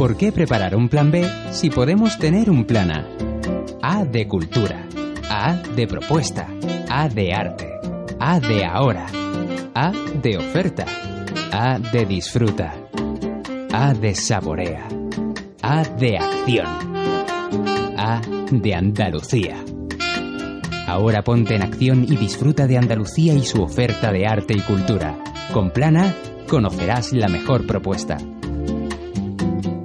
¿Por qué preparar un plan B si podemos tener un plan A? A de cultura, A de propuesta, A de arte, A de ahora, A de oferta, A de disfruta, A de saborea, A de acción, A de Andalucía. Ahora ponte en acción y disfruta de Andalucía y su oferta de arte y cultura. Con Plan A conocerás la mejor propuesta.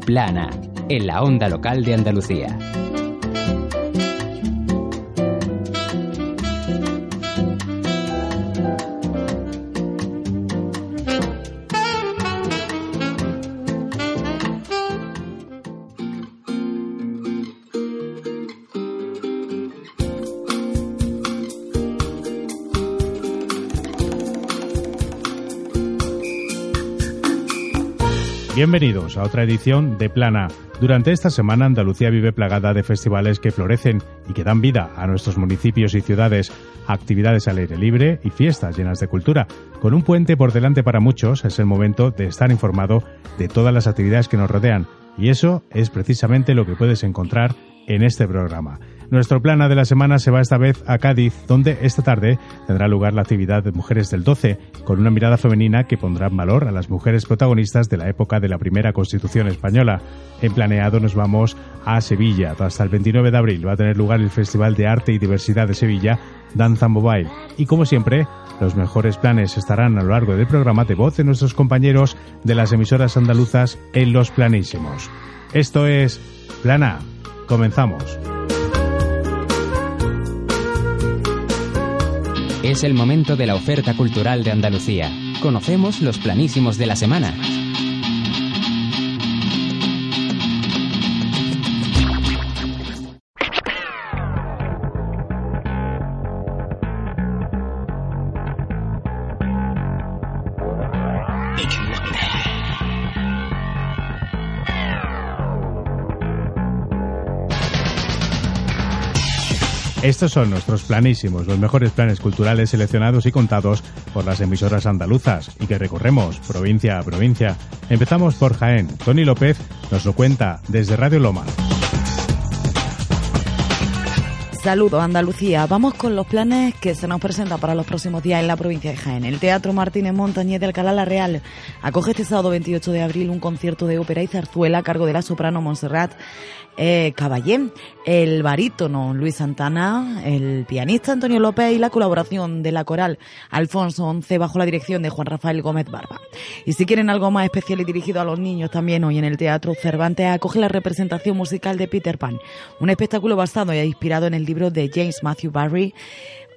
Plana, en la onda local de Andalucía. Bienvenidos a otra edición de Plana. Durante esta semana Andalucía vive plagada de festivales que florecen y que dan vida a nuestros municipios y ciudades, actividades al aire libre y fiestas llenas de cultura. Con un puente por delante para muchos es el momento de estar informado de todas las actividades que nos rodean y eso es precisamente lo que puedes encontrar en este programa. Nuestro plana de la semana se va esta vez a Cádiz, donde esta tarde tendrá lugar la actividad de Mujeres del 12, con una mirada femenina que pondrá en valor a las mujeres protagonistas de la época de la primera Constitución española. En planeado nos vamos a Sevilla. Hasta el 29 de abril va a tener lugar el Festival de Arte y Diversidad de Sevilla, Danza Mobile. Y como siempre, los mejores planes estarán a lo largo del programa de voz de nuestros compañeros de las emisoras andaluzas en Los Planísimos. Esto es Plana. Comenzamos. Es el momento de la oferta cultural de Andalucía. Conocemos los planísimos de la semana. Estos son nuestros planísimos, los mejores planes culturales seleccionados y contados por las emisoras andaluzas y que recorremos provincia a provincia. Empezamos por Jaén. Tony López nos lo cuenta desde Radio Loma. Saludos Andalucía. Vamos con los planes que se nos presentan para los próximos días en la provincia de Jaén. El Teatro Martínez Montañés de Alcalá La Real acoge este sábado 28 de abril un concierto de ópera y zarzuela a cargo de la soprano Montserrat eh, Caballé, el barítono Luis Santana, el pianista Antonio López y la colaboración de la coral Alfonso Once bajo la dirección de Juan Rafael Gómez Barba. Y si quieren algo más especial y dirigido a los niños también hoy en el Teatro Cervantes acoge la representación musical de Peter Pan, un espectáculo basado y inspirado en el libro de James Matthew Barry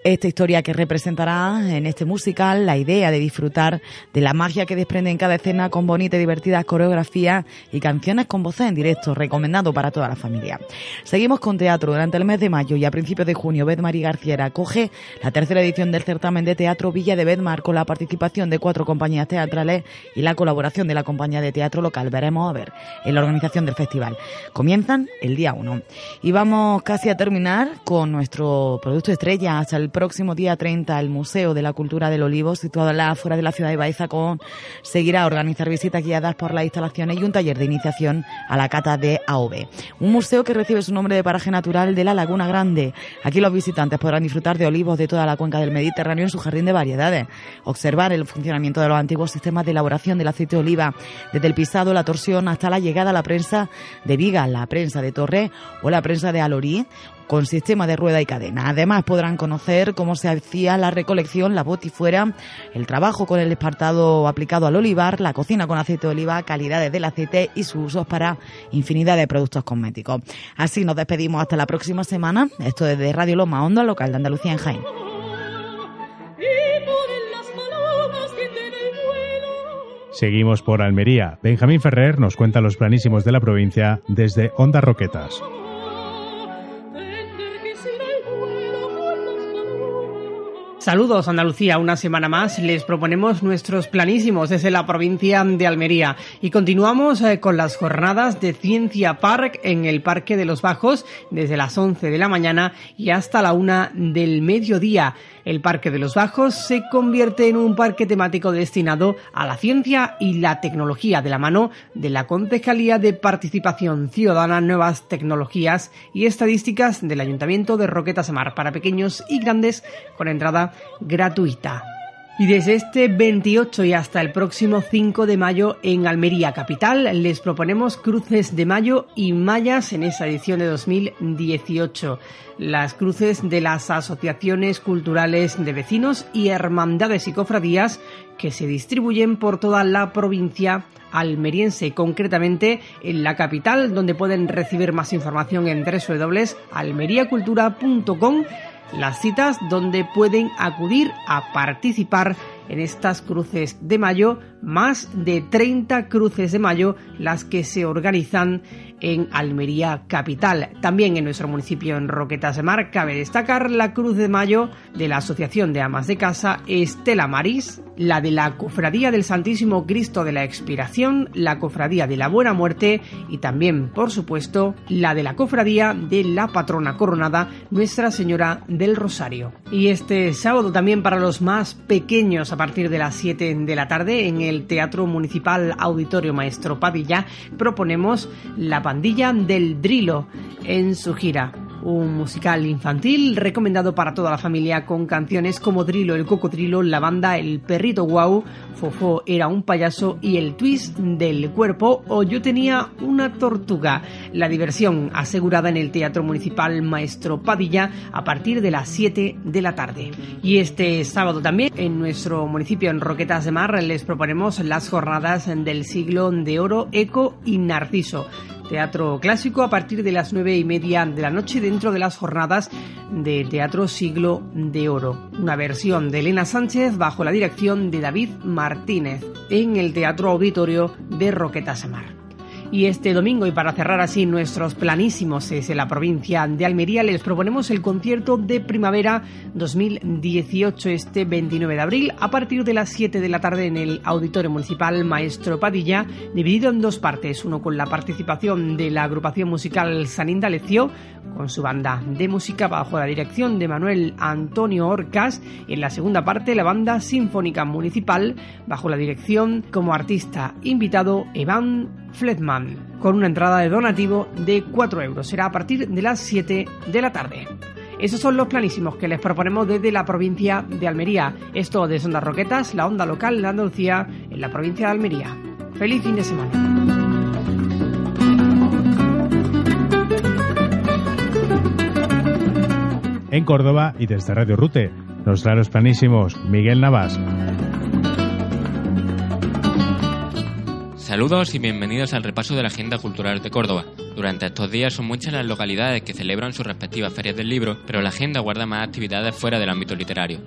esta historia que representará en este musical la idea de disfrutar de la magia que desprende en cada escena con bonita y divertidas coreografías y canciones con voces en directo, recomendado para toda la familia. Seguimos con teatro. Durante el mes de mayo y a principios de junio, Bedmar y García acoge la tercera edición del certamen de teatro Villa de Bedmar con la participación de cuatro compañías teatrales y la colaboración de la compañía de teatro local. Veremos a ver en la organización del festival. Comienzan el día 1. Y vamos casi a terminar con nuestro producto estrella hasta próximo día 30 el Museo de la Cultura del Olivo, situado afuera de la ciudad de Baeza, con, seguirá a organizar visitas guiadas por las instalaciones y un taller de iniciación a la cata de AOB. Un museo que recibe su nombre de paraje natural de la Laguna Grande. Aquí los visitantes podrán disfrutar de olivos de toda la cuenca del Mediterráneo en su jardín de variedades, observar el funcionamiento de los antiguos sistemas de elaboración del aceite de oliva, desde el pisado, la torsión, hasta la llegada a la prensa de viga, la prensa de torre o la prensa de alorí, con sistema de rueda y cadena. Además podrán conocer cómo se hacía la recolección, la botifuera, el trabajo con el espartado aplicado al olivar, la cocina con aceite de oliva, calidades del aceite y sus usos para infinidad de productos cosméticos. Así nos despedimos hasta la próxima semana. Esto es de Radio Loma, Onda Local de Andalucía en Jaén. Seguimos por Almería. Benjamín Ferrer nos cuenta los planísimos de la provincia desde Onda Roquetas. Saludos Andalucía, una semana más les proponemos nuestros planísimos desde la provincia de Almería y continuamos eh, con las jornadas de Ciencia Park en el Parque de los Bajos desde las 11 de la mañana y hasta la 1 del mediodía. El Parque de los Bajos se convierte en un parque temático destinado a la ciencia y la tecnología de la mano de la Concejalía de Participación Ciudadana, Nuevas Tecnologías y Estadísticas del Ayuntamiento de Roquetas Mar para pequeños y grandes con entrada gratuita. Y desde este 28 y hasta el próximo 5 de mayo en Almería Capital les proponemos cruces de mayo y mayas en esa edición de 2018. Las cruces de las asociaciones culturales de vecinos y hermandades y cofradías que se distribuyen por toda la provincia almeriense, concretamente en la capital, donde pueden recibir más información en www.almeriacultura.com las citas donde pueden acudir a participar en estas cruces de mayo, más de 30 cruces de mayo las que se organizan en Almería capital. También en nuestro municipio en Roquetas de Mar cabe destacar la Cruz de Mayo de la Asociación de Amas de Casa Estela Maris, la de la Cofradía del Santísimo Cristo de la Expiración, la Cofradía de la Buena Muerte y también, por supuesto, la de la Cofradía de la Patrona Coronada Nuestra Señora del Rosario. Y este sábado también para los más pequeños a partir de las 7 de la tarde en el Teatro Municipal Auditorio Maestro Padilla proponemos la pandilla del Drilo en su gira. Un musical infantil recomendado para toda la familia con canciones como Drilo el cocodrilo, la banda El perrito guau, Fofo era un payaso y el twist del cuerpo o Yo tenía una tortuga. La diversión asegurada en el Teatro Municipal Maestro Padilla a partir de las 7 de la tarde. Y este sábado también en nuestro municipio en Roquetas de Mar les proponemos las jornadas del siglo de oro Eco y Narciso teatro clásico a partir de las nueve y media de la noche dentro de las jornadas de Teatro Siglo de Oro. Una versión de Elena Sánchez bajo la dirección de David Martínez en el Teatro Auditorio de Roqueta Samar. Y este domingo, y para cerrar así nuestros planísimos desde la provincia de Almería, les proponemos el concierto de primavera 2018 este 29 de abril a partir de las 7 de la tarde en el Auditorio Municipal Maestro Padilla, dividido en dos partes, uno con la participación de la agrupación musical San Indalecio, con su banda de música bajo la dirección de Manuel Antonio Orcas, y en la segunda parte la banda sinfónica municipal bajo la dirección como artista invitado Evan Con una entrada de donativo de 4 euros. Será a partir de las 7 de la tarde. Esos son los planísimos que les proponemos desde la provincia de Almería. Esto de Ondas Roquetas, la onda local de Andalucía en la provincia de Almería. Feliz fin de semana. En Córdoba y desde Radio Rute los planísimos Miguel Navas. Saludos y bienvenidos al repaso de la agenda cultural de Córdoba. Durante estos días son muchas las localidades que celebran sus respectivas ferias del libro, pero la agenda guarda más actividades fuera del ámbito literario.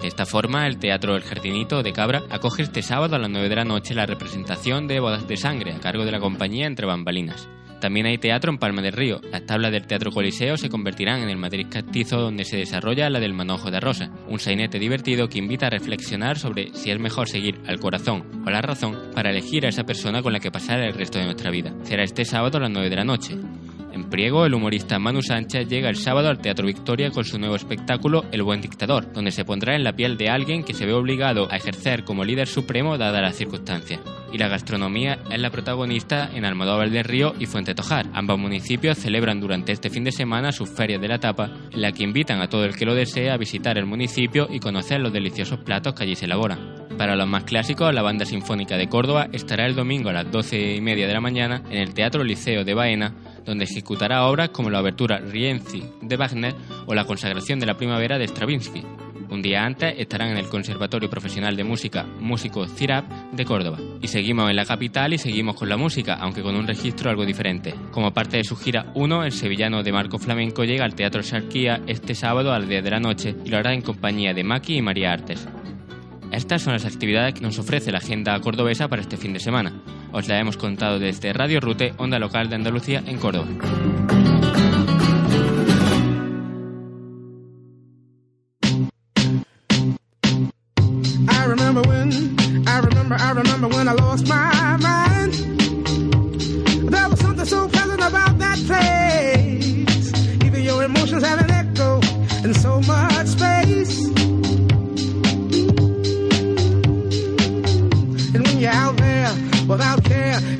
De esta forma, el Teatro El Jardinito de Cabra acoge este sábado a las 9 de la noche la representación de Bodas de Sangre a cargo de la compañía Entre Bambalinas. También hay teatro en Palma del Río. Las tablas del Teatro Coliseo se convertirán en el Madrid Castizo donde se desarrolla la del Manojo de Rosa, un sainete divertido que invita a reflexionar sobre si es mejor seguir al corazón o la razón para elegir a esa persona con la que pasar el resto de nuestra vida. Será este sábado a las 9 de la noche. El humorista Manu Sánchez llega el sábado al Teatro Victoria con su nuevo espectáculo El Buen Dictador, donde se pondrá en la piel de alguien que se ve obligado a ejercer como líder supremo dadas las circunstancias. Y la gastronomía es la protagonista en Almodóvar del Río y Fuente Tojar. Ambos municipios celebran durante este fin de semana sus ferias de la tapa, en la que invitan a todo el que lo desee a visitar el municipio y conocer los deliciosos platos que allí se elaboran. Para los más clásicos, la Banda Sinfónica de Córdoba estará el domingo a las 12 y media de la mañana en el Teatro Liceo de Baena donde ejecutará obras como la abertura Rienzi de Wagner o la consagración de la primavera de Stravinsky. Un día antes estarán en el Conservatorio Profesional de Música Músico CIRAP de Córdoba. Y seguimos en la capital y seguimos con la música, aunque con un registro algo diferente. Como parte de su gira 1, el sevillano de Marco Flamenco llega al Teatro Sarquía este sábado a las 10 de la noche y lo hará en compañía de Maki y María Artes. Estas son las actividades que nos ofrece la agenda cordobesa para este fin de semana. Os la hemos contado desde Radio Rute, onda local de Andalucía en Córdoba. Es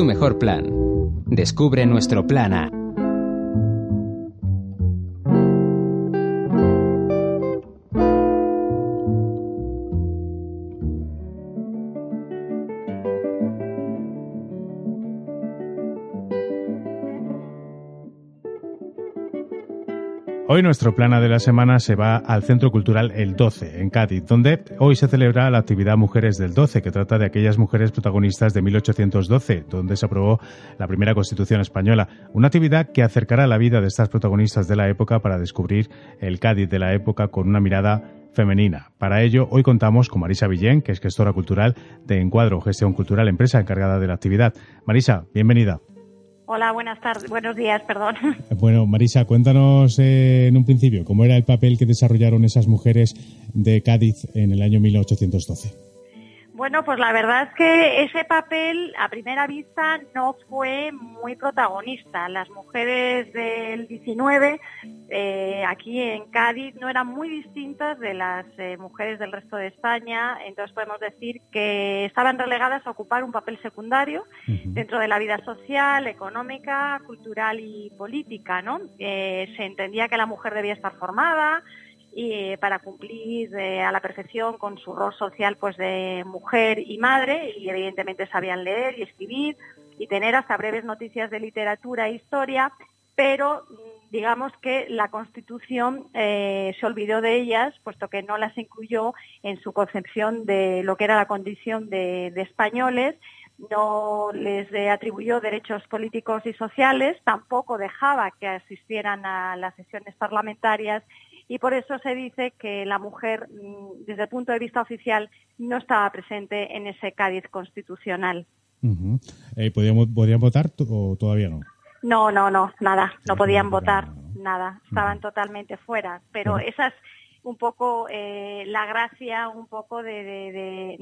tu mejor plan? Descubre nuestro plan A Nuestro plana de la semana se va al Centro Cultural El 12, en Cádiz, donde hoy se celebra la actividad Mujeres del 12, que trata de aquellas mujeres protagonistas de 1812, donde se aprobó la primera Constitución española. Una actividad que acercará la vida de estas protagonistas de la época para descubrir el Cádiz de la época con una mirada femenina. Para ello, hoy contamos con Marisa Villén, que es gestora cultural de Encuadro Gestión Cultural, empresa encargada de la actividad. Marisa, bienvenida. Hola, buenas tardes, buenos días, perdón. Bueno, Marisa, cuéntanos eh, en un principio cómo era el papel que desarrollaron esas mujeres de Cádiz en el año 1812. Bueno, pues la verdad es que ese papel a primera vista no fue muy protagonista. Las mujeres del 19 eh, aquí en Cádiz no eran muy distintas de las eh, mujeres del resto de España, entonces podemos decir que estaban relegadas a ocupar un papel secundario dentro de la vida social, económica, cultural y política. ¿no? Eh, se entendía que la mujer debía estar formada, y eh, para cumplir eh, a la perfección con su rol social pues de mujer y madre y evidentemente sabían leer y escribir y tener hasta breves noticias de literatura e historia, pero mm, digamos que la Constitución eh, se olvidó de ellas, puesto que no las incluyó en su concepción de lo que era la condición de españoles no les atribuyó derechos políticos y sociales, tampoco dejaba que asistieran a las sesiones parlamentarias y por eso se dice que la mujer, mm, desde el punto de vista oficial, no estaba presente en ese Cádiz constitucional. Eh, ¿podían, votar o todavía no? No, no, no, nada, no podían votar, nada, estaban totalmente fuera. Pero esas un poco eh, la gracia un poco de,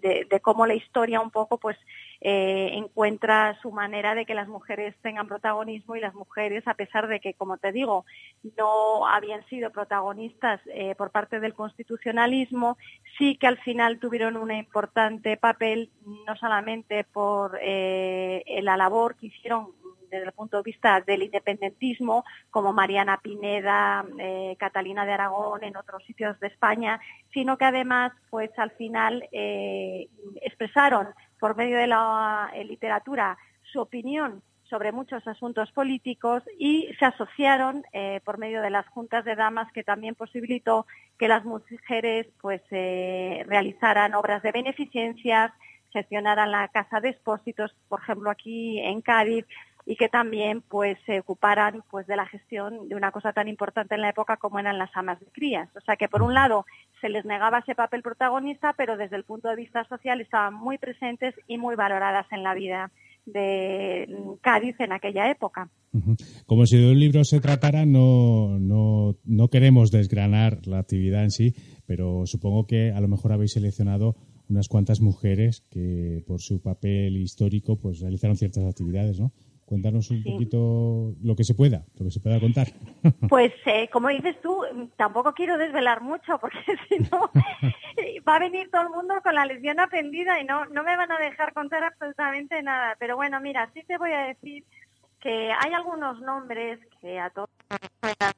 de, cómo la historia un poco pues eh, encuentra su manera de que las mujeres tengan protagonismo y las mujeres a pesar de que como te digo no habían sido protagonistas eh, por parte del constitucionalismo sí que al final tuvieron un importante papel no solamente por la labor que hicieron desde el punto de vista del independentismo, como Mariana Pineda, eh, Catalina de Aragón, en otros sitios de España, sino que además, pues al final eh, expresaron por medio de la eh, literatura su opinión sobre muchos asuntos políticos y se asociaron por medio de las juntas de damas que también posibilitó que las mujeres pues realizaran obras de beneficencias, gestionaran la casa de expósitos, por ejemplo aquí en Cádiz, y que también pues se ocuparan pues de la gestión de una cosa tan importante en la época como eran las amas de crías. O sea que por un lado se les negaba ese papel protagonista, pero desde el punto de vista social estaban muy presentes y muy valoradas en la vida de Cádiz en aquella época. Como si de un libro se tratara, no, no, no queremos desgranar la actividad en sí, pero supongo que a lo mejor habéis seleccionado unas cuantas mujeres que por su papel histórico pues realizaron ciertas actividades, ¿no? Cuéntanos un poquito lo que se pueda, lo que se pueda contar. Pues, eh, como dices tú, tampoco quiero desvelar mucho, porque si no, va a venir todo el mundo con la lección aprendida y no, no me van a dejar contar absolutamente nada. Pero bueno, mira, sí te voy a decir que hay algunos nombres que a todas las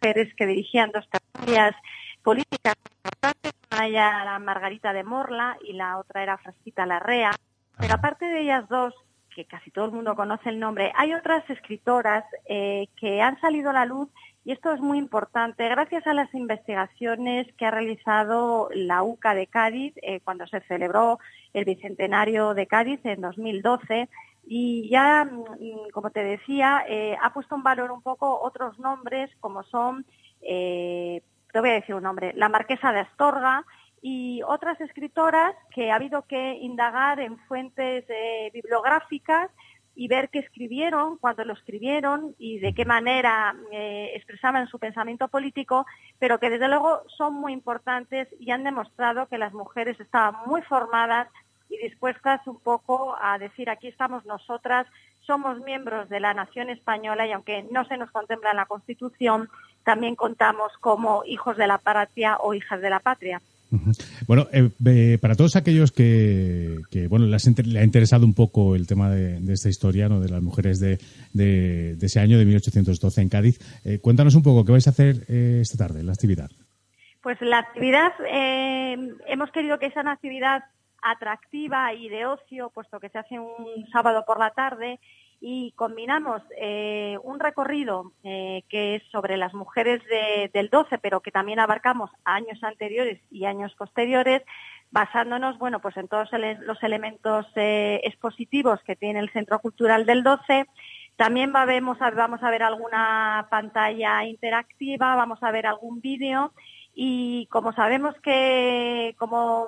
mujeres que dirigían dos tertulias políticas importantes, una era Margarita de Morla y la otra era Frasquita Larrea. Pero aparte de ellas dos, que casi todo el mundo conoce el nombre, hay otras escritoras eh, que han salido a la luz y esto es muy importante. Gracias a las investigaciones que ha realizado la UCA de Cádiz eh, cuando se celebró el bicentenario de Cádiz en 2012 y ya, mm, como te decía, eh, ha puesto en valor un poco otros nombres como son, te voy a decir un nombre, la Marquesa de Astorga, y otras escritoras que ha habido que indagar en fuentes eh, bibliográficas y ver qué escribieron, cuándo lo escribieron y de qué manera eh, expresaban su pensamiento político, pero que desde luego son muy importantes y han demostrado que las mujeres estaban muy formadas y dispuestas un poco a decir aquí estamos nosotras, somos miembros de la nación española y aunque no se nos contempla en la Constitución, también contamos como hijos de la patria o hijas de la patria. Bueno, eh, para todos aquellos que, bueno, les, ha interesado un poco el tema de, esta historia, ¿no? de las mujeres de, ese año, de 1812 en Cádiz, eh, cuéntanos un poco qué vais a hacer eh, esta tarde, la actividad. Pues la actividad, hemos querido que sea una actividad atractiva y de ocio, puesto que se hace un sábado por la tarde y combinamos eh, un recorrido eh, que es sobre las mujeres del 12, pero que también abarcamos años anteriores y años posteriores, basándonos bueno, pues en todos los elementos eh, expositivos que tiene el Centro Cultural del 12. También vamos a ver alguna pantalla interactiva, vamos a ver algún vídeo y como sabemos que como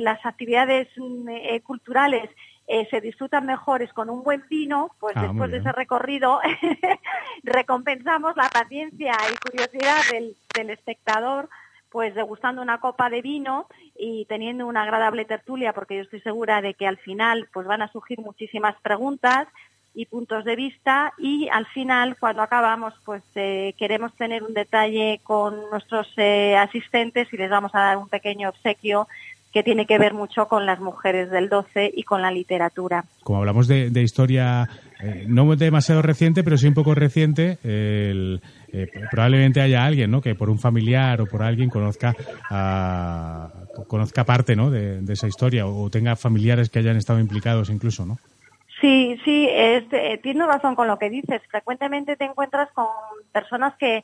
las actividades culturales eh, se disfrutan mejores con un buen vino, pues ah, después de ese recorrido recompensamos la paciencia y curiosidad del, espectador pues degustando una copa de vino y teniendo una agradable tertulia, porque yo estoy segura de que al final pues van a surgir muchísimas preguntas y puntos de vista y al final cuando acabamos pues eh, queremos tener un detalle con nuestros eh, asistentes y les vamos a dar un pequeño obsequio que tiene que ver mucho con las mujeres del 12 y con la literatura. Como hablamos de, historia eh, no demasiado reciente, pero sí un poco reciente, eh, probablemente haya alguien, ¿no? Que por un familiar o por alguien conozca conozca parte, ¿no? De, esa historia o tenga familiares que hayan estado implicados incluso, ¿no? Sí, sí, este, tienes razón con lo que dices. Frecuentemente te encuentras con personas que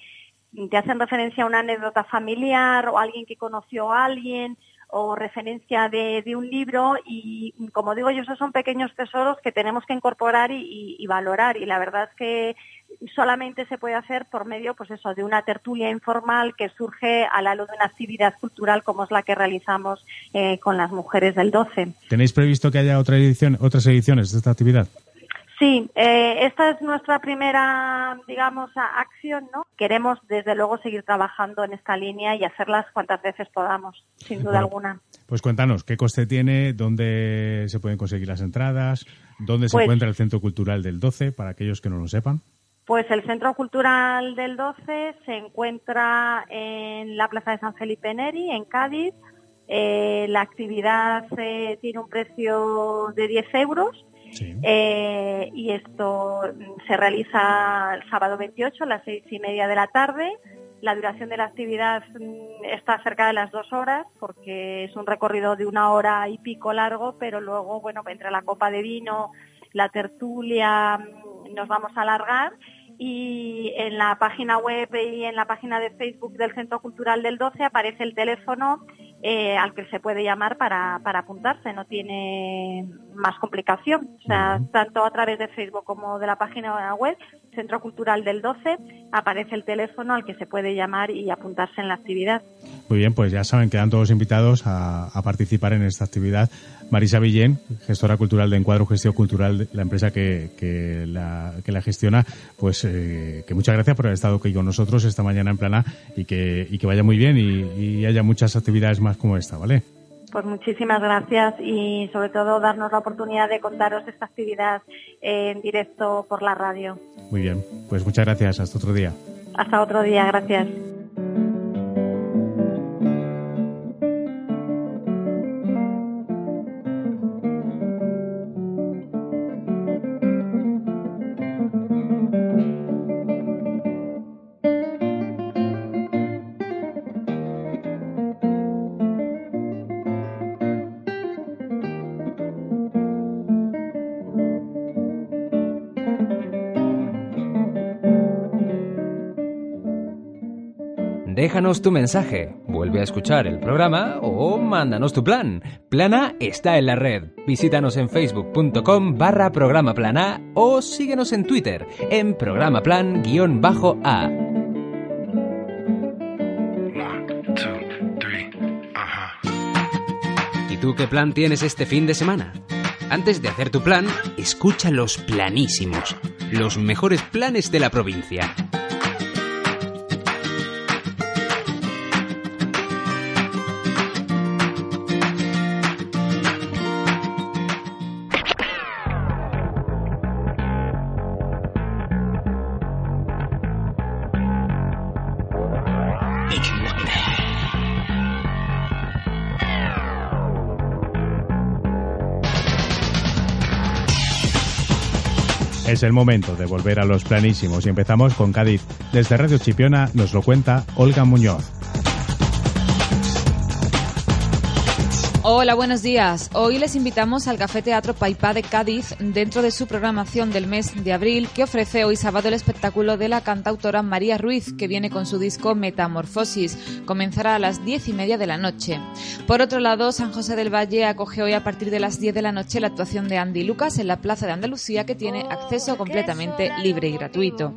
te hacen referencia a una anécdota familiar o alguien que conoció a alguien o referencia de, un libro y como digo yo esos son pequeños tesoros que tenemos que incorporar y, valorar y la verdad es que solamente se puede hacer por medio pues eso de una tertulia informal que surge a la luz de una actividad cultural como es la que realizamos eh, con las mujeres del 12. ¿Tenéis previsto que haya otra edición, otras ediciones de esta actividad? Sí, eh, esta es nuestra primera, digamos, acción, ¿no? Queremos, desde luego, seguir trabajando en esta línea y hacerlas cuantas veces podamos, sin duda alguna. Pues cuéntanos, ¿qué coste tiene? ¿Dónde se pueden conseguir las entradas? ¿Dónde se pues encuentra el Centro Cultural del 12, para aquellos que no lo sepan? Pues el Centro Cultural del 12 se encuentra en la Plaza de San Felipe Neri, en Cádiz. Eh, la actividad eh, tiene un precio de 10 euros. Eh, y esto se realiza el sábado 28 a las seis y media de la tarde. La duración de la actividad mm, está cerca de las dos horas porque es un recorrido de una hora y pico largo, pero luego, bueno, entre la copa de vino, la tertulia, mm, nos vamos a alargar. Y en la página web y en la página de Facebook del Centro Cultural del 12 aparece el teléfono eh, al que se puede llamar para, para apuntarse, no tiene más complicación. O sea, tanto a través de Facebook como de la página web, Centro Cultural del 12, aparece el teléfono al que se puede llamar y apuntarse en la actividad. Muy bien, pues ya saben, quedan todos invitados a, participar en esta actividad. Marisa Villén, gestora cultural de Encuadro Gestión Cultural, la empresa que, que, la, que la gestiona, pues eh, que muchas gracias por haber estado aquí con nosotros esta mañana en Plana y que, y que vaya muy bien y, y haya muchas actividades más como esta, ¿vale? Pues muchísimas gracias y sobre todo darnos la oportunidad de contaros esta actividad en directo por la radio. Muy bien, pues muchas gracias. Hasta otro día. Hasta otro día, gracias. Déjanos tu mensaje, vuelve a escuchar el programa o mándanos tu plan. Plana está en la red. Visítanos en facebook.com barra programa plana o síguenos en Twitter en programa plan-a. ¿Y tú qué plan tienes este fin de semana? Antes de hacer tu plan, escucha los planísimos, los mejores planes de la provincia. Es el momento de volver a los planísimos y empezamos con Cádiz. Desde Radio Chipiona nos lo cuenta Olga Muñoz. Hola, buenos días. Hoy les invitamos al Café Teatro Paipá de Cádiz dentro de su programación del mes de abril que ofrece hoy sábado el espectáculo de la cantautora María Ruiz que viene con su disco Metamorfosis. Comenzará a las diez y media de la noche. Por otro lado, San José del Valle acoge hoy a partir de las diez de la noche la actuación de Andy Lucas en la Plaza de Andalucía que tiene acceso completamente libre y gratuito.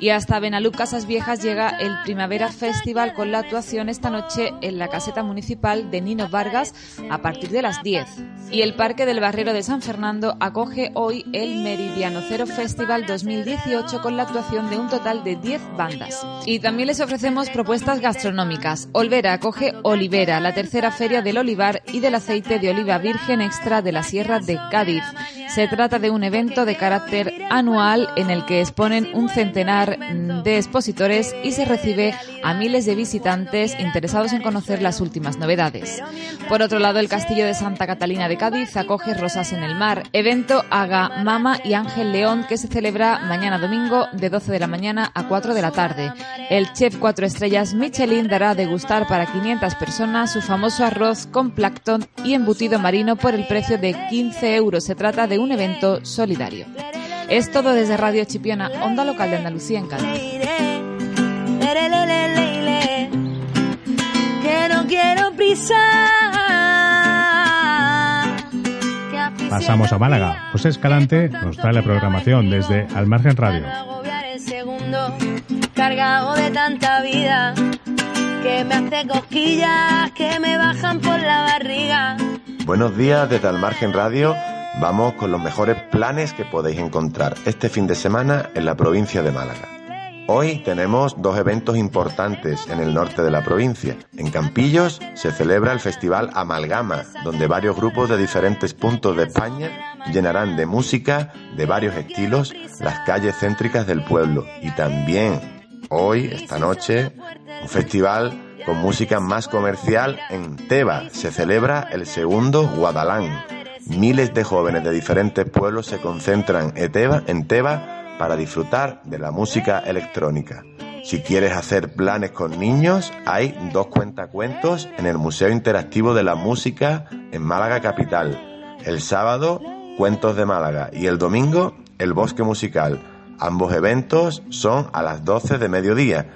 Y hasta Benalú Casas Viejas llega el Primavera Festival con la actuación esta noche en la caseta municipal de Nino Vargas a partir de las 10. Y el Parque del Barrero de San Fernando acoge hoy el Meridiano Cero Festival 2018 con la actuación de un total de 10 bandas. Y también les ofrecemos propuestas gastronómicas. Olvera acoge Olivera, la tercera feria del olivar y del aceite de oliva virgen extra de la Sierra de Cádiz. Se trata de un evento de carácter anual en el que exponen un centenar de expositores y se recibe a miles de visitantes interesados en conocer las últimas novedades. Por otro lado, el Castillo de Santa Catalina de Cádiz acoge Rosas en el Mar, evento Haga Mama y Ángel León que se celebra mañana domingo de 12 de la mañana a 4 de la tarde. El chef cuatro estrellas Michelin dará a degustar para 500 personas su famoso arroz con plancton y embutido marino por el precio de 15 euros. Se trata de un evento solidario. Es todo desde Radio Chipiona, onda local de Andalucía en Cádiz. Pasamos a Málaga. José Escalante nos trae la programación desde Al Margen Radio. Buenos días desde Al Margen Radio Vamos con los mejores planes que podéis encontrar este fin de semana en la provincia de Málaga. Hoy tenemos dos eventos importantes en el norte de la provincia. En Campillos se celebra el Festival Amalgama, donde varios grupos de diferentes puntos de España llenarán de música de varios estilos las calles céntricas del pueblo. Y también hoy, esta noche, un festival con música más comercial en Teba. Se celebra el segundo Guadalán. Miles de jóvenes de diferentes pueblos se concentran en Teba para disfrutar de la música electrónica. Si quieres hacer planes con niños, hay dos cuentacuentos en el Museo Interactivo de la Música en Málaga Capital. El sábado, Cuentos de Málaga y el domingo, El Bosque Musical. Ambos eventos son a las 12 de mediodía.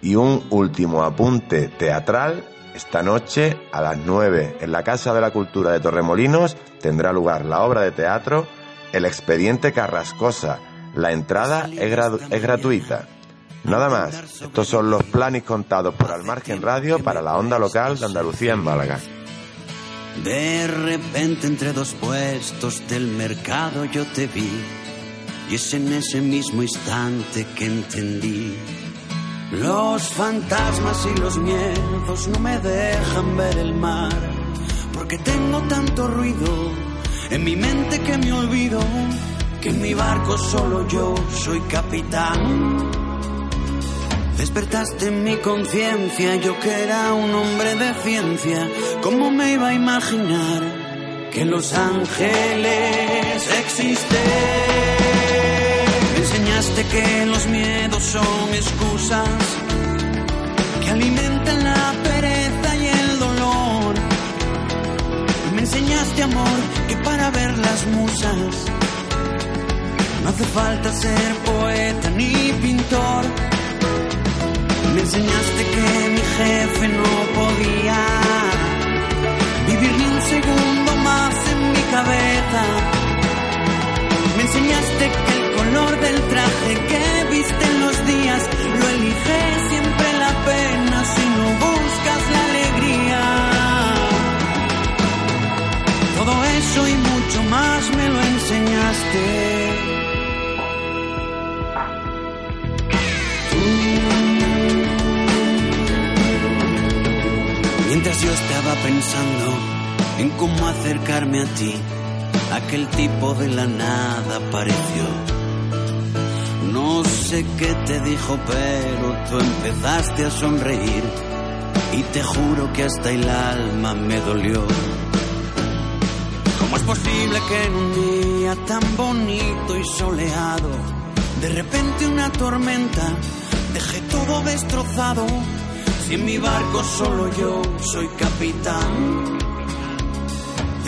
Y un último apunte teatral, esta noche a las 9 en la Casa de la Cultura de Torremolinos tendrá lugar la obra de teatro El Expediente Carrascosa la entrada es, gratuita. Nada más, estos son los planes contados por Al Margen Radio para la onda local de Andalucía en Málaga. De repente entre dos puestos del mercado yo te vi y es en ese mismo instante que entendí. Los fantasmas y los miedos no me dejan ver el mar porque tengo tanto ruido en mi mente que me olvido que en mi barco solo yo soy capitán. Despertaste en mi conciencia, yo que era un hombre de ciencia, ¿cómo me iba a imaginar que los ángeles existen? Enseñaste que los miedos son excusas que alimentan la pereza y el dolor. Me enseñaste amor que para ver las musas no hace falta ser poeta ni pintor. Me enseñaste que mi jefe no podía vivir ni un segundo más en mi cabeza. Me enseñaste que el a ti, aquel tipo de la nada apareció. No sé qué te dijo, pero tú empezaste a sonreír y te juro que hasta el alma me dolió. ¿Cómo es posible que en un día tan bonito y soleado, de repente una tormenta dejé todo destrozado? Si en mi barco solo yo soy capitán.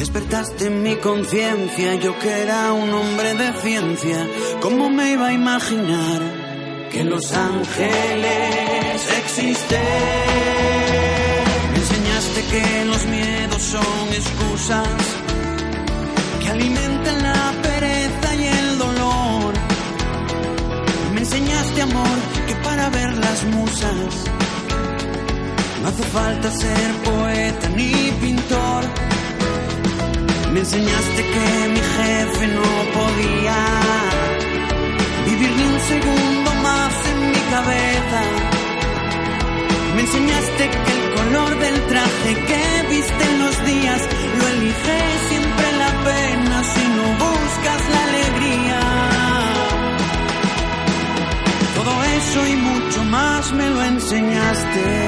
Despertaste en mi conciencia, yo que era un hombre de ciencia, ¿cómo me iba a imaginar que los ángeles existen? Me enseñaste que los miedos son excusas que alimentan la pereza y el dolor. Me enseñaste amor que para ver las musas no hace falta ser poeta ni pintor. Me enseñaste que mi jefe no podía vivir ni un segundo más en mi cabeza. Me enseñaste que el color del traje que viste en los días lo elige siempre la pena si no buscas la alegría. Todo eso y mucho más me lo enseñaste.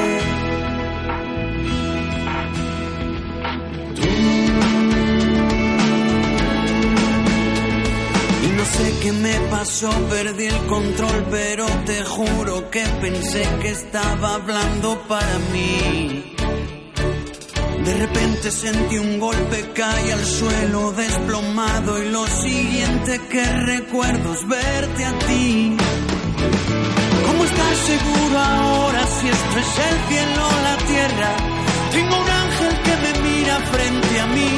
Me pasó, perdí el control, pero te juro que pensé que estaba hablando para mí. De repente sentí un golpe, caí al suelo desplomado y lo siguiente que recuerdo es verte a ti. ¿Cómo estar seguro ahora si esto es el cielo o la tierra? Tengo un ángel mira frente a mí.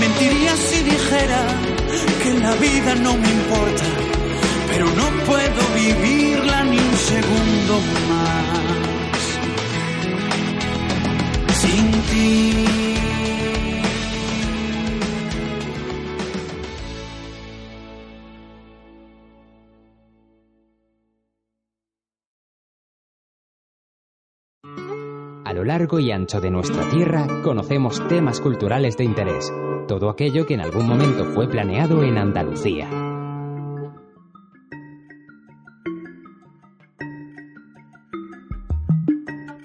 Mentiría si dijera que la vida no me importa, pero no puedo vivirla ni un segundo más sin ti. Lo largo y ancho de nuestra tierra conocemos temas culturales de interés, todo aquello que en algún momento fue planeado en Andalucía.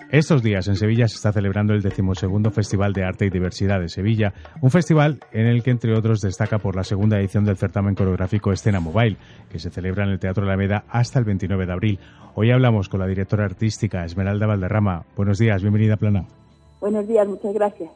Estos días en Sevilla se está celebrando el decimosegundo Festival de Arte y Diversidad de Sevilla, un festival en el que entre otros destaca por la segunda edición del certamen coreográfico Escena Mobile, que se celebra en el Teatro la Alameda hasta el 29 de abril. Hoy hablamos con la directora artística Esmeralda Valderrama. Buenos días, bienvenida a Plana. Buenos días, muchas gracias.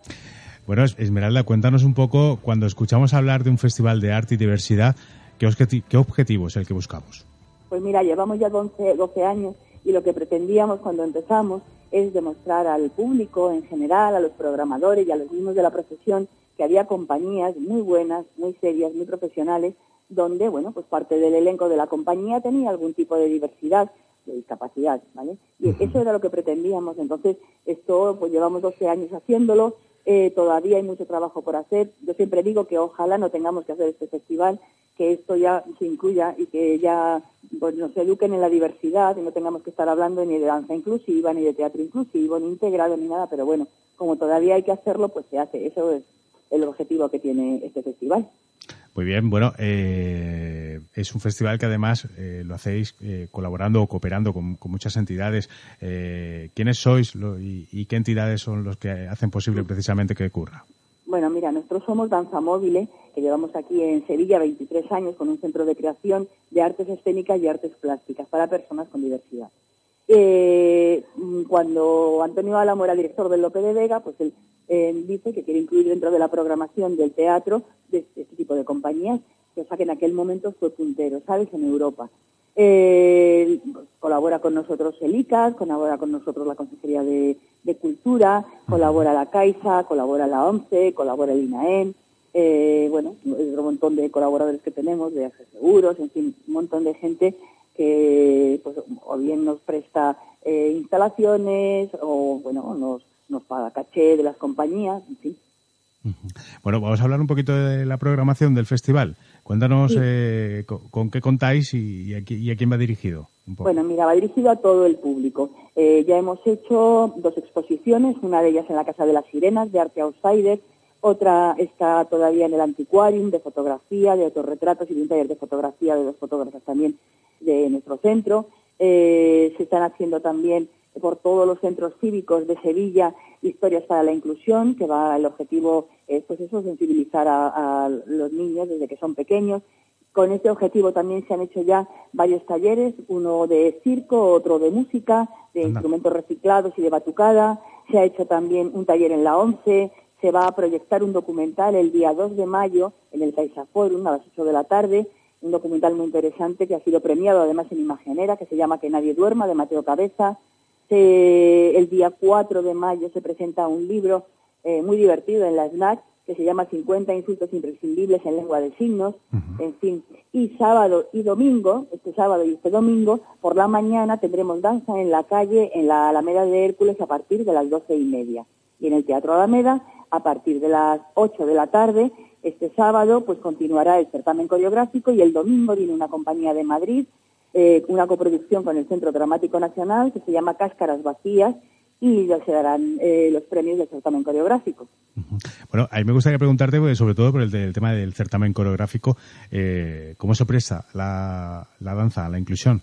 Bueno, Esmeralda, cuéntanos un poco, cuando escuchamos hablar de un festival de arte y diversidad, ¿qué, qué objetivo es el que buscamos? Pues mira, llevamos ya 12, 12 años y lo que pretendíamos cuando empezamos es demostrar al público en general, a los programadores y a los mismos de la profesión que había compañías muy buenas, muy serias, muy profesionales, donde, bueno, pues parte del elenco de la compañía tenía algún tipo de diversidad, de discapacidad, ¿vale? Y eso era lo que pretendíamos. Entonces, esto, pues llevamos 12 años haciéndolo, eh, todavía hay mucho trabajo por hacer. Yo siempre digo que ojalá no tengamos que hacer este festival, que esto ya se incluya y que ya pues, nos eduquen en la diversidad y no tengamos que estar hablando ni de danza inclusiva, ni de teatro inclusivo, ni integrado, ni nada, pero bueno, como todavía hay que hacerlo, pues se hace. Eso es el objetivo que tiene este festival. Muy bien, bueno, eh, es un festival que además eh, lo hacéis eh, colaborando o cooperando con, muchas entidades. ¿Quiénes sois y, qué entidades son los que hacen posible precisamente que ocurra? Bueno, mira, nosotros somos Danza Móvil, que llevamos aquí en Sevilla 23 años con un centro de creación de artes escénicas y artes plásticas para personas con diversidad. Cuando Antonio Álamo era director del Lope de Vega, pues él dice que quiere incluir dentro de la programación del teatro de este tipo de compañías, cosa que en aquel momento fue puntero, ¿sabes?, en Europa. Eh, colabora con nosotros el ICAS, colabora con nosotros la Consejería de, Cultura, colabora la Caixa, colabora la ONCE, colabora el INAEM, eh, bueno, un montón de colaboradores que tenemos, de seguros, en fin, un montón de gente que pues, o bien nos presta eh, instalaciones o, bueno, nos nos paga caché de las compañías, en fin. Bueno, vamos a hablar un poquito de la programación del festival. Cuéntanos eh, con, qué contáis y, a, quién va dirigido. Bueno, mira, va dirigido a todo el público. Eh, ya hemos hecho dos exposiciones, una de ellas en la Casa de las Sirenas, de Arte Outsider, otra está todavía en el Antiquarium, de fotografía, de autorretratos y de un taller de fotografía de dos fotógrafos también de nuestro centro. Eh, se están haciendo también por todos los centros cívicos de Sevilla Historias para la Inclusión, que va el objetivo es pues eso, sensibilizar a, los niños desde que son pequeños. Con este objetivo también se han hecho ya varios talleres, uno de circo, otro de música, de instrumentos reciclados y de batucada. Se ha hecho también un taller en la ONCE, se va a proyectar un documental el día 2 de mayo en el Caixa Forum a las 8 de la tarde, un documental muy interesante que ha sido premiado además en Imagenera, que se llama Que nadie duerma, de Mateo Cabeza el día 4 de mayo se presenta un libro eh, muy divertido en la SNAC que se llama 50 insultos imprescindibles en lengua de signos, en fin. Y sábado y domingo, este sábado y este domingo, por la mañana tendremos danza en la calle, en la Alameda de Hércules, a partir de las doce y media. Y en el Teatro Alameda, a partir de las 8 de la tarde, este sábado, pues continuará el certamen coreográfico y el domingo viene una compañía de Madrid eh, una coproducción con el Centro Dramático Nacional que se llama Cáscaras Vacías y ya se darán eh, los premios del certamen coreográfico. Bueno, a mí me gustaría preguntarte, pues, sobre todo por el, tema del certamen coreográfico, eh, ¿cómo se presta la, la danza a la inclusión?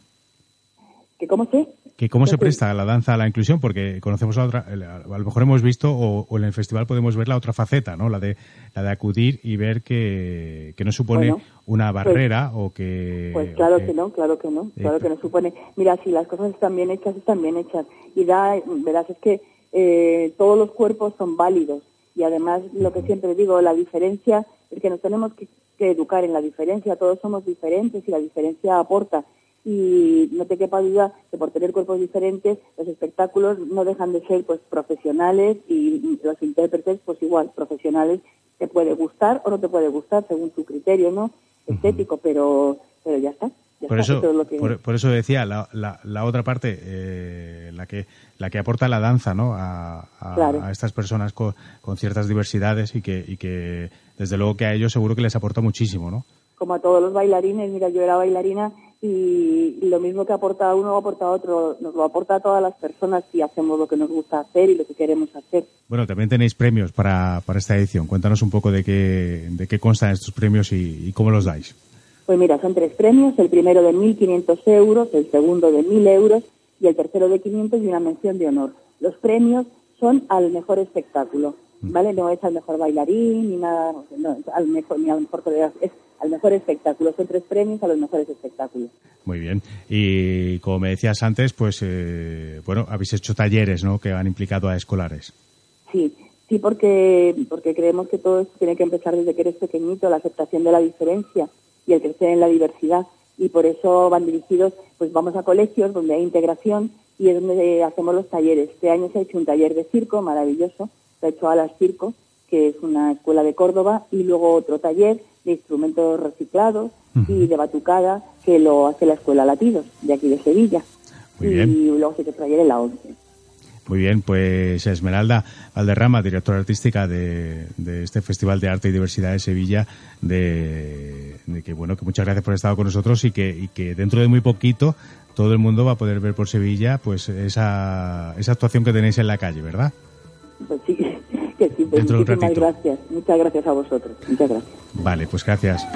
¿Que ¿Cómo se? Que cómo se presta la danza a la inclusión, porque conocemos la otra, a lo mejor hemos visto o, en el festival podemos ver la otra faceta, ¿no? La de la de acudir y ver que, que no supone una pues barrera o que pues claro que, no, claro que no, claro que no supone. Mira, si las cosas están bien hechas, están bien hechas. Y da, verás es que eh, todos los cuerpos son válidos. Y además lo que siempre digo, la diferencia es que nos tenemos que educar en la diferencia, todos somos diferentes y la diferencia aporta y no te quepa duda que por tener cuerpos diferentes los espectáculos no dejan de ser pues profesionales y los intérpretes pues igual profesionales te puede gustar o no te puede gustar según tu criterio no estético pero pero ya está por eso, por, eso decía la, la, otra parte, eh, la que la que aporta la danza, ¿no? A, a, estas personas con, con, ciertas diversidades y que, y que desde luego que a ellos seguro que les aporta muchísimo, ¿no? Como a todos los bailarines, mira, yo era bailarina y lo mismo que aporta uno aporta otro, nos lo aporta a todas las personas si hacemos lo que nos gusta hacer y lo que queremos hacer. Bueno, también tenéis premios para, para esta edición. Cuéntanos un poco de qué, de qué constan estos premios y, cómo los dais. Pues mira, son tres premios, el primero de 1.500 euros, el segundo de 1.000 euros y el tercero de 500 y una mención de honor. Los premios son al mejor espectáculo, mm. ¿vale? No es al mejor bailarín ni nada, no, al mejor, ni al mejor coreógrafo, es al mejor espectáculo. Son tres premios a los mejores espectáculos. Muy bien. Y como me decías antes, pues eh, bueno, habéis hecho talleres, ¿no? Que han implicado a escolares. Sí, sí, porque porque creemos que todo esto tiene que empezar desde que eres pequeñito, la aceptación de la diferencia y el crecer en la diversidad. Y por eso van dirigidos, pues vamos a colegios donde hay integración y es donde hacemos los talleres. Este año se ha hecho un taller de circo maravilloso, se ha hecho Alas Circo, que es una escuela de Córdoba, y luego otro taller de instrumentos reciclados y de batucada que lo hace la Escuela Latidos, de aquí de Sevilla. Muy bien. Y luego se hizo ayer en la 11. Muy bien, pues Esmeralda Valderrama, directora artística de, este Festival de Arte y Diversidad de Sevilla, de, que bueno, que muchas gracias por estar con nosotros y que, y que dentro de muy poquito todo el mundo va a poder ver por Sevilla pues esa, esa actuación que tenéis en la calle, ¿verdad? Pues sí, que sí, pues muchísimas gracias. Muchas gracias a vosotros. Muchas gracias. Vale, pues gracias.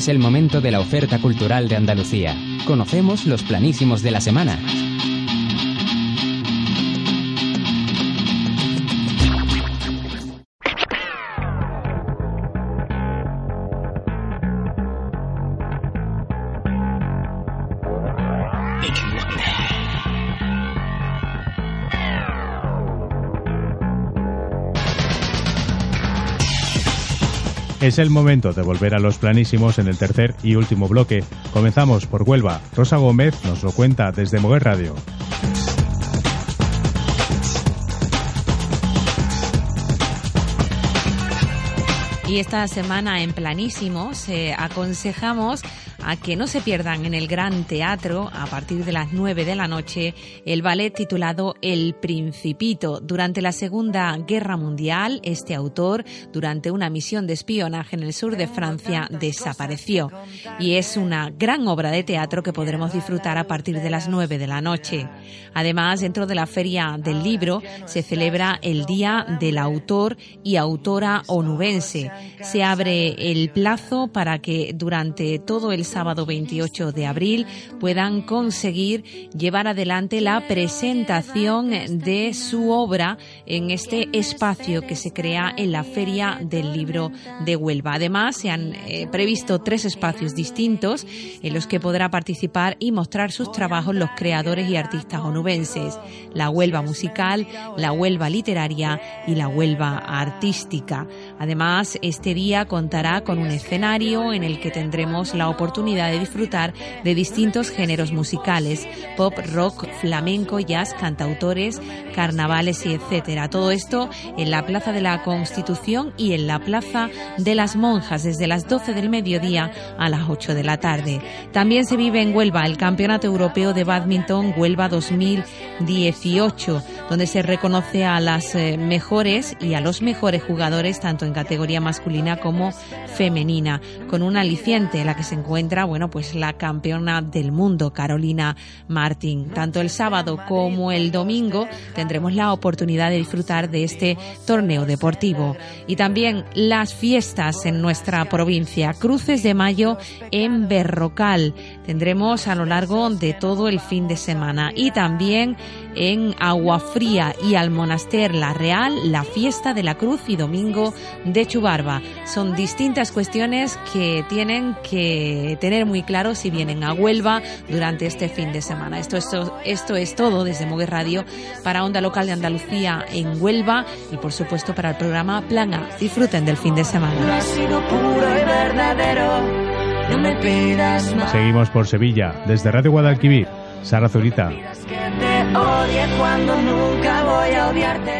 Es el momento de la oferta cultural de Andalucía. Conocemos los planísimos de la semana. Es el momento de volver a los planísimos en el tercer y último bloque. Comenzamos por Huelva. Rosa Gómez nos lo cuenta desde Mover Radio. Y esta semana en Planísimos eh, aconsejamos a que no se pierdan en el Gran Teatro a partir de las 9 de la noche el ballet titulado El Principito. Durante la Segunda Guerra Mundial, este autor, durante una misión de espionaje en el sur de Francia, desapareció. Y es una gran obra de teatro que podremos disfrutar a partir de las 9 de la noche. Además, dentro de la Feria del Libro se celebra el Día del Autor y Autora Onubense. Se abre el plazo para que durante todo el sábado 28 de abril puedan conseguir llevar adelante la presentación de su obra en este espacio que se crea en la Feria del Libro de Huelva. Además, se han eh, previsto tres espacios distintos en los que podrá participar y mostrar sus trabajos los creadores y artistas onubenses. La Huelva musical, la Huelva literaria y la Huelva artística. Además, este día contará con un escenario en el que tendremos la oportunidad de disfrutar de distintos géneros musicales, pop, rock, flamenco, jazz, cantautores, carnavales y etcétera. Todo esto en la Plaza de la Constitución y en la Plaza de las Monjas desde las 12 del mediodía a las 8 de la tarde. También se vive en Huelva el Campeonato Europeo de Badminton Huelva 2018, donde se reconoce a las eh, mejores y a los mejores jugadores tanto en categoría masculina como femenina, con un aliciente en la que se encuentra bueno, pues la campeona del mundo, Carolina Martín. Tanto el sábado como el domingo tendremos la oportunidad de disfrutar de este torneo deportivo. Y también las fiestas en nuestra provincia, Cruces de Mayo en Berrocal. Tendremos a lo largo de todo el fin de semana. Y también en Agua Fría y al Monaster La Real, la fiesta de la Cruz y Domingo de Chubarba. Son distintas cuestiones que tienen que tener muy claro si vienen a Huelva durante este fin de semana. Esto, esto, esto es todo desde Moguer Radio para Onda Local de Andalucía en Huelva y por supuesto para el programa Plan A. Disfruten del fin de semana. Seguimos por Sevilla, desde Radio Guadalquivir. Sara Zurita.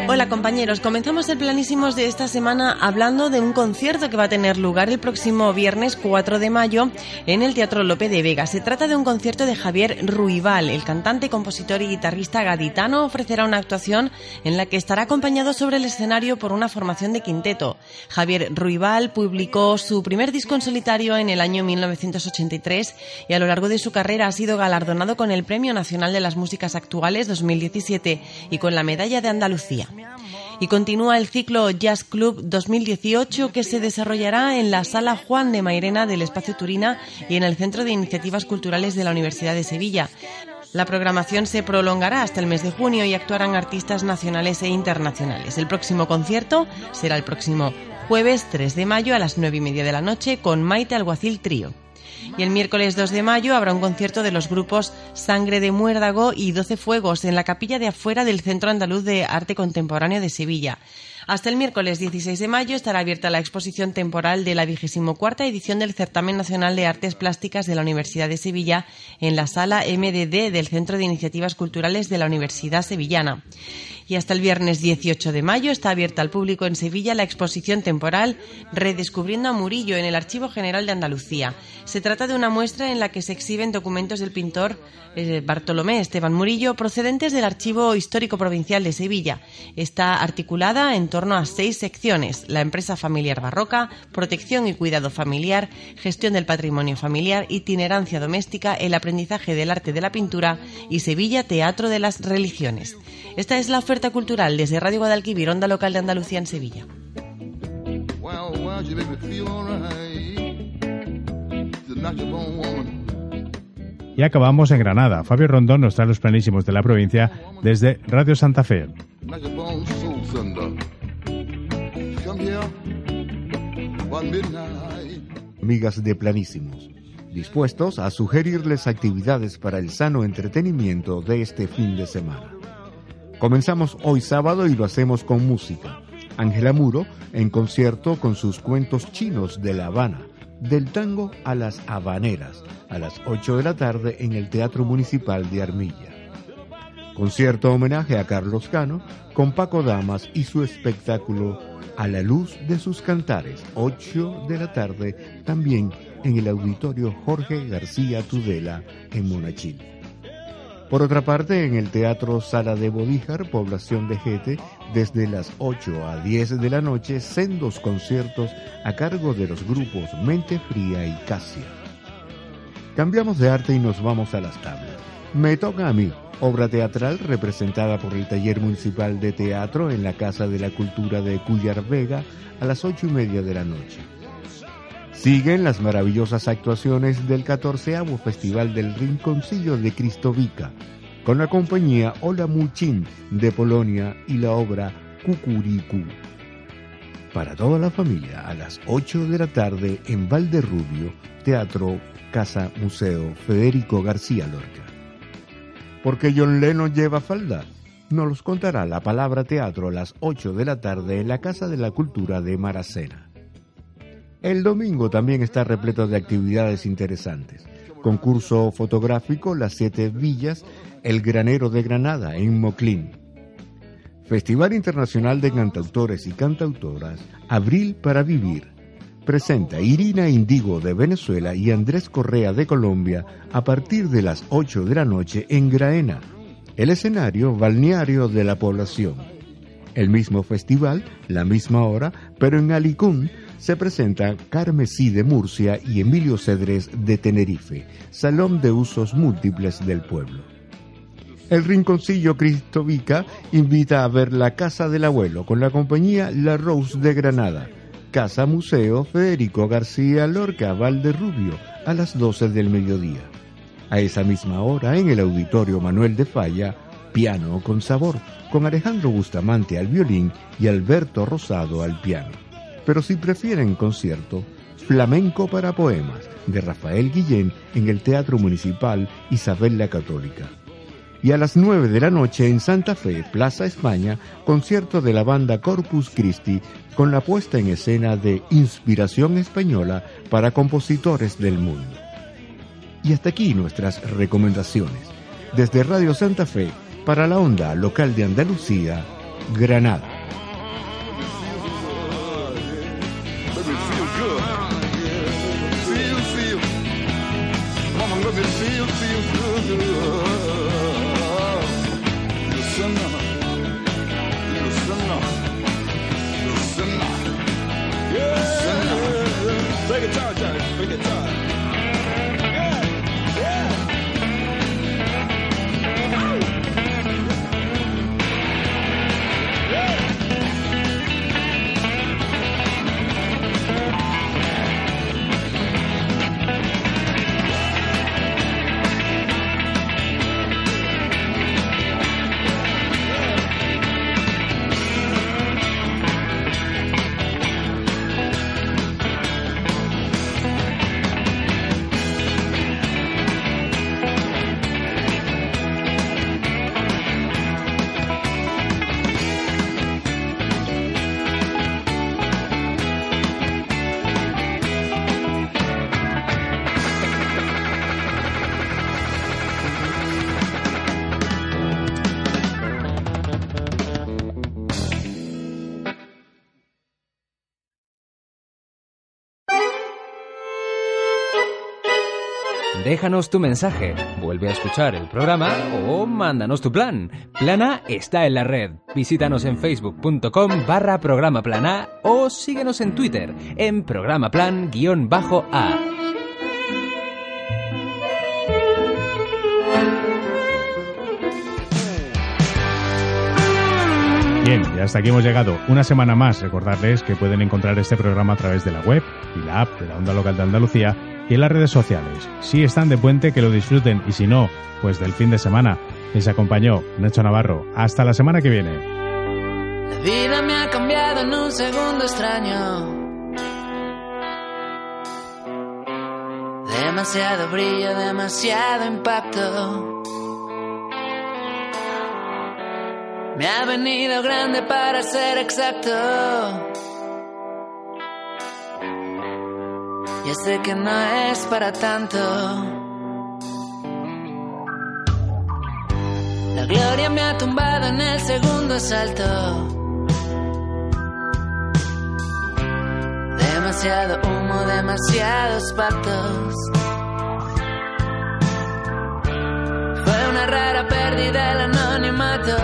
Hola compañeros, comenzamos el planísimos de esta semana hablando de un concierto que va a tener lugar el próximo viernes 4 de mayo en el Teatro Lope de Vega. Se trata de un concierto de Javier Ruibal, el cantante, compositor y guitarrista gaditano ofrecerá una actuación en la que estará acompañado sobre el escenario por una formación de quinteto. Javier Ruibal publicó su primer disco en solitario en el año 1983 y a lo largo de su carrera ha sido galardonado con el Premio Nacional de las Músicas Actuales 2017 y con la Medalla de Andalucía. Y continúa el ciclo Jazz Club 2018 que se desarrollará en la Sala Juan de Mairena del Espacio Turina y en el Centro de Iniciativas Culturales de la Universidad de Sevilla. La programación se prolongará hasta el mes de junio y actuarán artistas nacionales e internacionales. El próximo concierto será el próximo jueves 3 de mayo a las 9 y media de la noche con Maite Alguacil Trío. Y el miércoles 2 de mayo habrá un concierto de los grupos Sangre de Muérdago y Doce Fuegos en la capilla de afuera del Centro Andaluz de Arte Contemporáneo de Sevilla. Hasta el miércoles 16 de mayo estará abierta la exposición temporal de la 24 edición del Certamen Nacional de Artes Plásticas de la Universidad de Sevilla en la sala MDD del Centro de Iniciativas Culturales de la Universidad Sevillana y hasta el viernes 18 de mayo está abierta al público en Sevilla la exposición temporal Redescubriendo a Murillo en el Archivo General de Andalucía. Se trata de una muestra en la que se exhiben documentos del pintor eh, Bartolomé Esteban Murillo procedentes del Archivo Histórico Provincial de Sevilla. Está articulada en torno a seis secciones: la empresa familiar barroca, protección y cuidado familiar, gestión del patrimonio familiar, itinerancia doméstica, el aprendizaje del arte de la pintura y Sevilla Teatro de las Religiones. Esta es la oferta cultural desde Radio Guadalquivir, onda local de Andalucía en Sevilla. Y acabamos en Granada. Fabio Rondón nos trae los planísimos de la provincia desde Radio Santa Fe. Amigas de Planísimos, dispuestos a sugerirles actividades para el sano entretenimiento de este fin de semana. Comenzamos hoy sábado y lo hacemos con música. Ángela Muro en concierto con sus cuentos chinos de La Habana, del tango a las habaneras, a las 8 de la tarde en el Teatro Municipal de Armilla. Concierto homenaje a Carlos Cano con Paco Damas y su espectáculo A la luz de sus cantares, 8 de la tarde, también en el auditorio Jorge García Tudela en Monachil. Por otra parte, en el Teatro Sala de Bodíjar, población de Jete, desde las 8 a 10 de la noche, sendos conciertos a cargo de los grupos Mente Fría y Casia. Cambiamos de arte y nos vamos a las tablas. Me toca a mí, obra teatral representada por el Taller Municipal de Teatro en la Casa de la Cultura de Cuyar Vega a las ocho y media de la noche. Siguen las maravillosas actuaciones del 14 Festival del Rinconcillo de Cristovica, con la compañía Ola Muchin de Polonia y la obra Cucuricu. Para toda la familia, a las 8 de la tarde en Valderrubio, Teatro Casa Museo Federico García Lorca. Porque John Lennon lleva falda. Nos los contará la palabra teatro a las 8 de la tarde en la Casa de la Cultura de Maracena. El domingo también está repleto de actividades interesantes. Concurso fotográfico Las Siete Villas, El Granero de Granada en Moclín. Festival Internacional de Cantautores y Cantautoras, Abril para Vivir. Presenta Irina Indigo de Venezuela y Andrés Correa de Colombia a partir de las 8 de la noche en Graena, el escenario balneario de la población. El mismo festival, la misma hora, pero en Alicún, se presenta Carmesí de Murcia y Emilio Cedres de Tenerife, Salón de Usos Múltiples del pueblo. El Rinconcillo Cristovica invita a ver la Casa del Abuelo con la compañía La Rose de Granada, Casa Museo Federico García Lorca Rubio a las 12 del mediodía. A esa misma hora, en el Auditorio Manuel de Falla, Piano con Sabor, con Alejandro Bustamante al violín y Alberto Rosado al piano pero si prefieren concierto, Flamenco para Poemas de Rafael Guillén en el Teatro Municipal Isabel la Católica. Y a las 9 de la noche en Santa Fe, Plaza España, concierto de la banda Corpus Christi con la puesta en escena de Inspiración Española para compositores del mundo. Y hasta aquí nuestras recomendaciones. Desde Radio Santa Fe, para la onda local de Andalucía, Granada. Déjanos tu mensaje, vuelve a escuchar el programa o mándanos tu plan. Plana está en la red. Visítanos en facebook.com barra programa o síguenos en Twitter en programa plan-a. Bien, y hasta aquí hemos llegado. Una semana más. Recordarles que pueden encontrar este programa a través de la web y la app de la Onda Local de Andalucía y en las redes sociales. Si están de puente, que lo disfruten y si no, pues del fin de semana. Les acompañó Nacho Navarro. Hasta la semana que viene. La vida me ha cambiado en un segundo extraño. Demasiado brillo, demasiado impacto. Me ha venido grande para ser exacto. Ya sé que no es para tanto. La gloria me ha tumbado en el segundo asalto. Demasiado humo, demasiados pactos. Fue una rara pérdida el anonimato.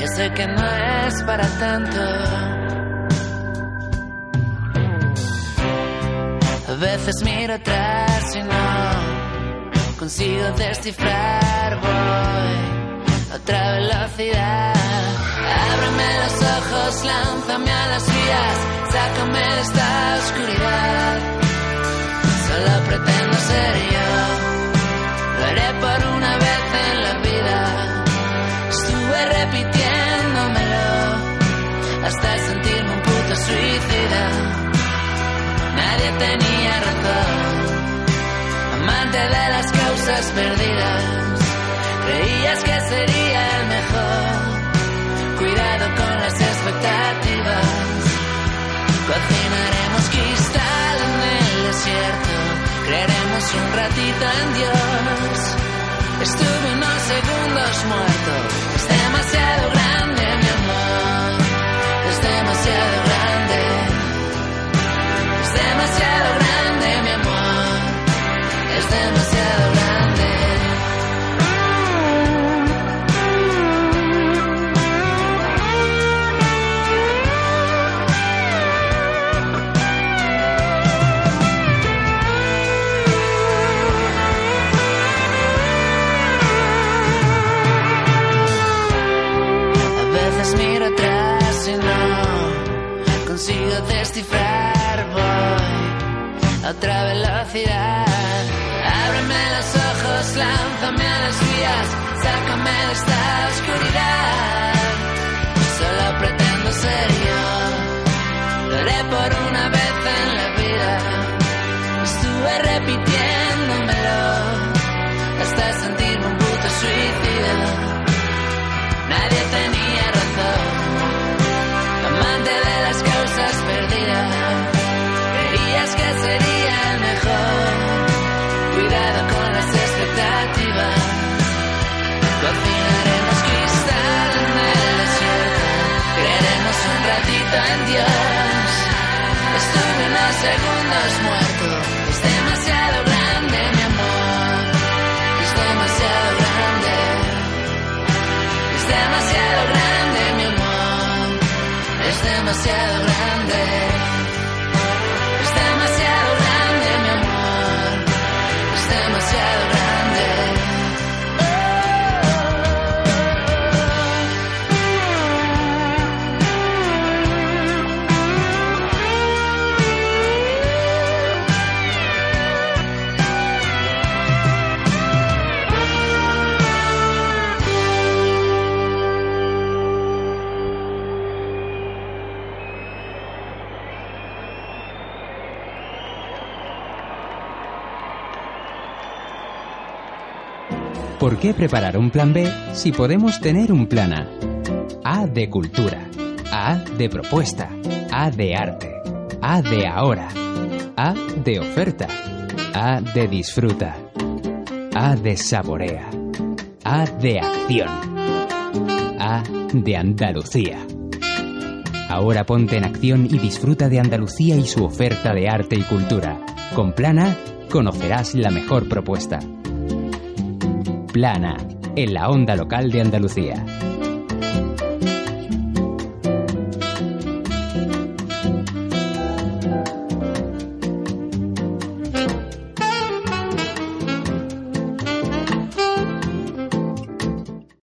Ya sé que no es para tanto. Veces miro atrás y no consigo descifrar. Voy a otra velocidad. Ábreme los ojos, lánzame a las vías, sácame de esta oscuridad. Solo pretendo ser yo, lo haré por una vez en la vida. Estuve repitiéndomelo hasta sentirme un puto suicida. Nadie tenía de las causas perdidas. Creías que sería el mejor, cuidado con las expectativas. Cocinaremos cristal en el desierto, creeremos un ratito en Dios. Estuve unos segundos muerto, es demasiado grande consigo descifrar. Voy a otra velocidad. Ábreme los ojos, lánzame a las vías, sácame de esta oscuridad. Solo pretendo ser yo, lo haré por una vez en la vida. Estuve repitiéndomelo hasta sentirme un puto suicida. Nadie tenía en Dios. Estuve unos segundos muerto, es demasiado grande mi amor, es demasiado grande. Es demasiado grande mi amor, es demasiado grande. ¿Por qué preparar un plan B si podemos tener un plan A? A de cultura, A de propuesta, A de arte, A de ahora, A de oferta, A de disfruta, A de saborea, A de acción, A de Andalucía. Ahora ponte en acción y disfruta de Andalucía y su oferta de arte y cultura. Con Plan A conocerás la mejor propuesta. Plana, en la onda local de Andalucía.